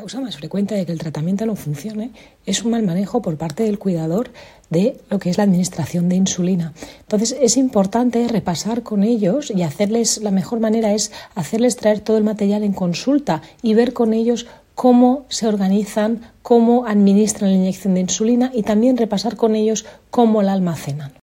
La causa más frecuente de que el tratamiento no funcione es un mal manejo por parte del cuidador de lo que es la administración de insulina. Entonces es importante repasar con ellos y hacerles, la mejor manera es hacerles traer todo el material en consulta y ver con ellos cómo se organizan, cómo administran la inyección de insulina y también repasar con ellos cómo la almacenan.